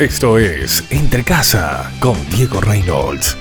Esto es Entre Casa con Diego Reynolds.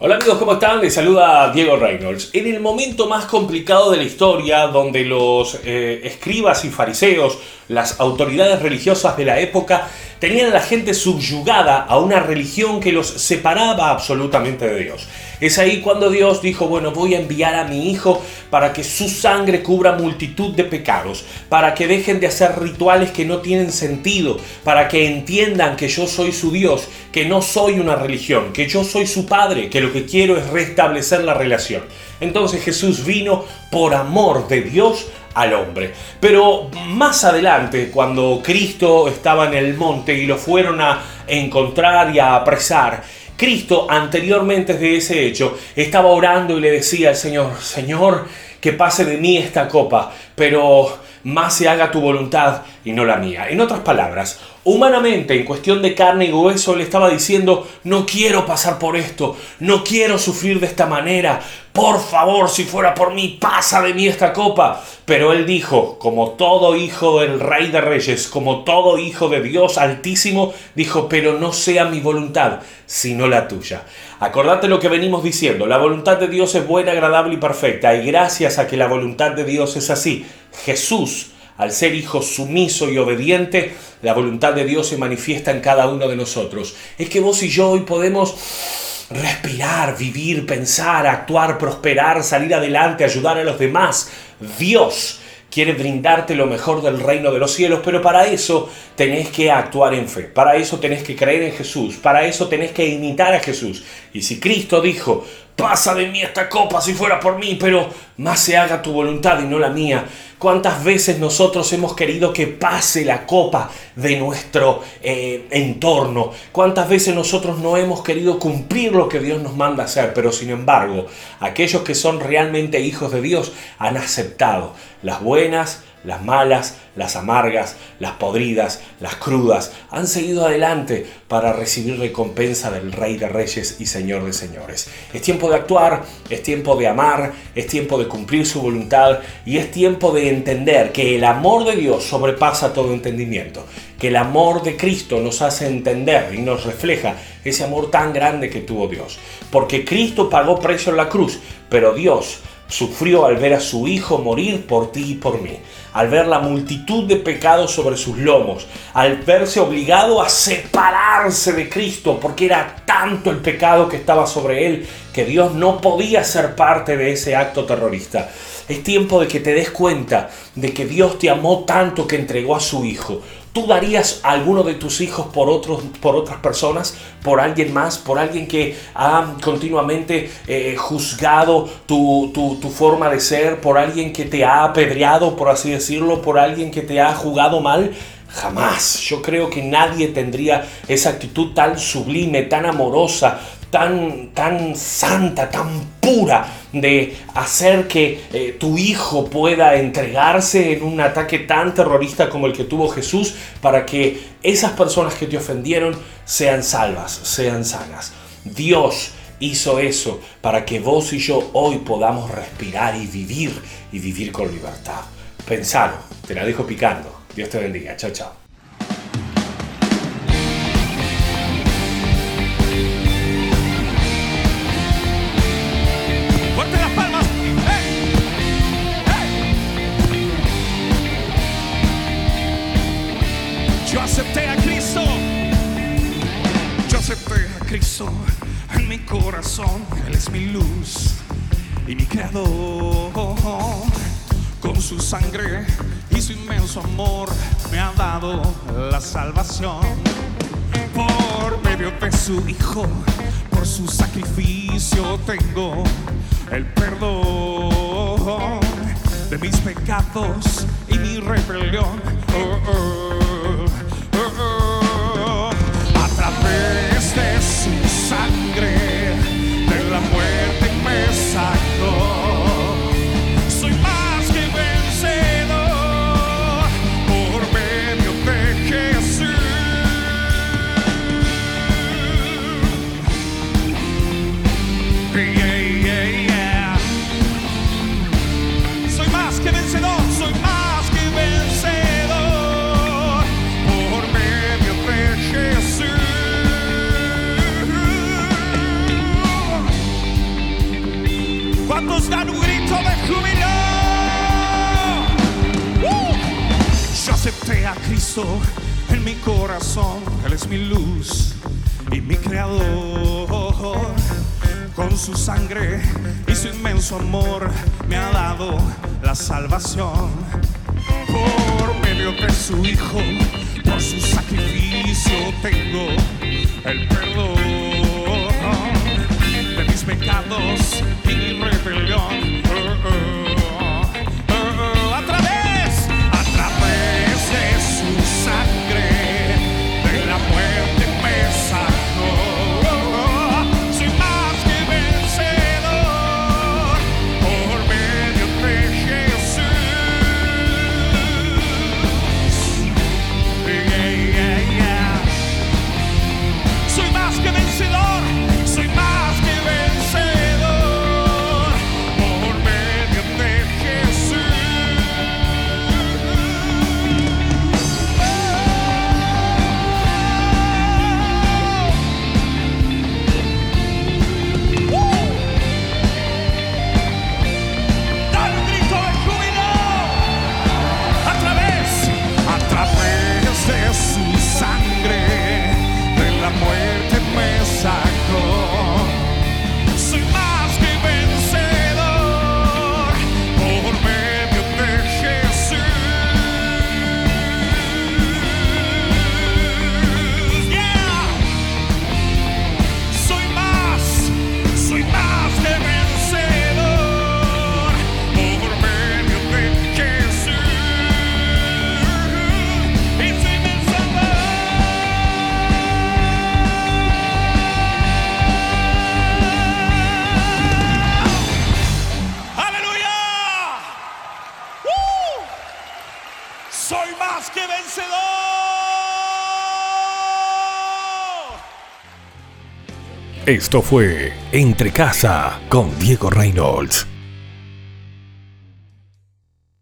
Hola amigos, ¿cómo están? Les saluda Diego Reynolds. En el momento más complicado de la historia, donde los eh, escribas y fariseos, las autoridades religiosas de la época, tenían a la gente subyugada a una religión que los separaba absolutamente de Dios. Es ahí cuando Dios dijo, bueno, voy a enviar a mi hijo para que su sangre cubra multitud de pecados, para que dejen de hacer rituales que no tienen sentido, para que entiendan que yo soy su Dios, que no soy una religión, que yo soy su padre, que lo que quiero es restablecer la relación. Entonces Jesús vino por amor de Dios al hombre. Pero más adelante, cuando Cristo estaba en el monte y lo fueron a encontrar y a apresar, Cristo, anteriormente de ese hecho, estaba orando y le decía al Señor, Señor, que pase de mí esta copa, pero más se haga tu voluntad y no la mía. En otras palabras, humanamente, en cuestión de carne y hueso, le estaba diciendo, no quiero pasar por esto, no quiero sufrir de esta manera, por favor, si fuera por mí, pasa de mí esta copa. Pero él dijo, como todo hijo del rey de reyes, como todo hijo de Dios altísimo, dijo, pero no sea mi voluntad, sino la tuya. Acordate lo que venimos diciendo, la voluntad de Dios es buena, agradable y perfecta, y gracias a que la voluntad de Dios es así, Jesús, al ser hijo sumiso y obediente, la voluntad de Dios se manifiesta en cada uno de nosotros. Es que vos y yo hoy podemos respirar, vivir, pensar, actuar, prosperar, salir adelante, ayudar a los demás. Dios quiere brindarte lo mejor del reino de los cielos, pero para eso tenés que actuar en fe, para eso tenés que creer en Jesús, para eso tenés que imitar a Jesús. Y si Cristo dijo, pasa de mí esta copa si fuera por mí, pero más se haga tu voluntad y no la mía. ¿Cuántas veces nosotros hemos querido que pase la copa de nuestro eh, entorno? ¿Cuántas veces nosotros no hemos querido cumplir lo que Dios nos manda hacer? Pero sin embargo, aquellos que son realmente hijos de Dios han aceptado las buenas, las malas, las amargas, las podridas, las crudas, han seguido adelante para recibir recompensa del Rey de Reyes y Señor de Señores. Es tiempo de actuar, es tiempo de amar, es tiempo de cumplir su voluntad y es tiempo de entender que el amor de Dios sobrepasa todo entendimiento, que el amor de Cristo nos hace entender y nos refleja ese amor tan grande que tuvo Dios. Porque Cristo pagó precio en la cruz, pero Dios Sufrió al ver a su hijo morir por ti y por mí, al ver la multitud de pecados sobre sus lomos, al verse obligado a separarse de Cristo porque era tanto el pecado que estaba sobre él que Dios no podía ser parte de ese acto terrorista. Es tiempo de que te des cuenta de que Dios te amó tanto que entregó a su hijo. ¿Tú darías a alguno de tus hijos por, otros, por otras personas, por alguien más, por alguien que ha continuamente eh, juzgado tu, tu, forma de ser, por alguien que te ha apedreado, por así decirlo, por alguien que te ha jugado mal? Jamás. Yo creo que nadie tendría esa actitud tan sublime, tan amorosa, tan, tan santa, tan pura de hacer que eh, tu hijo pueda entregarse en un ataque tan terrorista como el que tuvo Jesús para que esas personas que te ofendieron sean salvas, sean sanas. Dios hizo eso para que vos y yo hoy podamos respirar y vivir y vivir con libertad. Pensalo, te la dejo picando. Dios te bendiga. Chao, chao. Él es mi luz y mi creador. Con su sangre y su inmenso amor me ha dado la salvación. Por medio de su Hijo, por su sacrificio tengo el perdón de mis pecados y mi rebelión. Oh, oh, ¿Cuántos dan un grito de júbilo? ¡Uh! Yo acepté a Cristo en mi corazón, Él es mi luz y mi creador. Con su sangre y su inmenso amor me ha dado la salvación. Por medio de su Hijo, por su sacrificio tengo el perdón de mis pecados Soy más que vencedor. Esto fue Entre Casa con Diego Reynolds.